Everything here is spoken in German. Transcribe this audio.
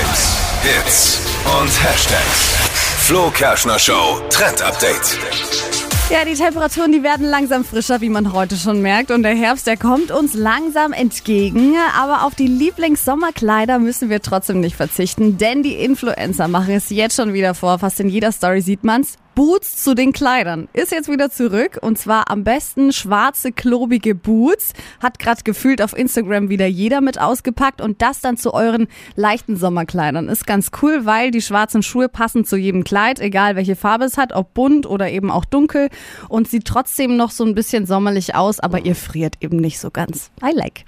Hypes, Hits und Hashtags. Flo Kerschner Show Trend Update. Ja, die Temperaturen, die werden langsam frischer, wie man heute schon merkt. Und der Herbst, der kommt uns langsam entgegen. Aber auf die Lieblingssommerkleider müssen wir trotzdem nicht verzichten, denn die Influencer machen es jetzt schon wieder vor. Fast in jeder Story sieht man's. Boots zu den Kleidern ist jetzt wieder zurück und zwar am besten schwarze klobige Boots. Hat gerade gefühlt auf Instagram wieder jeder mit ausgepackt und das dann zu euren leichten Sommerkleidern. Ist ganz cool, weil die schwarzen Schuhe passen zu jedem Kleid, egal welche Farbe es hat, ob bunt oder eben auch dunkel und sieht trotzdem noch so ein bisschen sommerlich aus, aber ihr friert eben nicht so ganz. I like.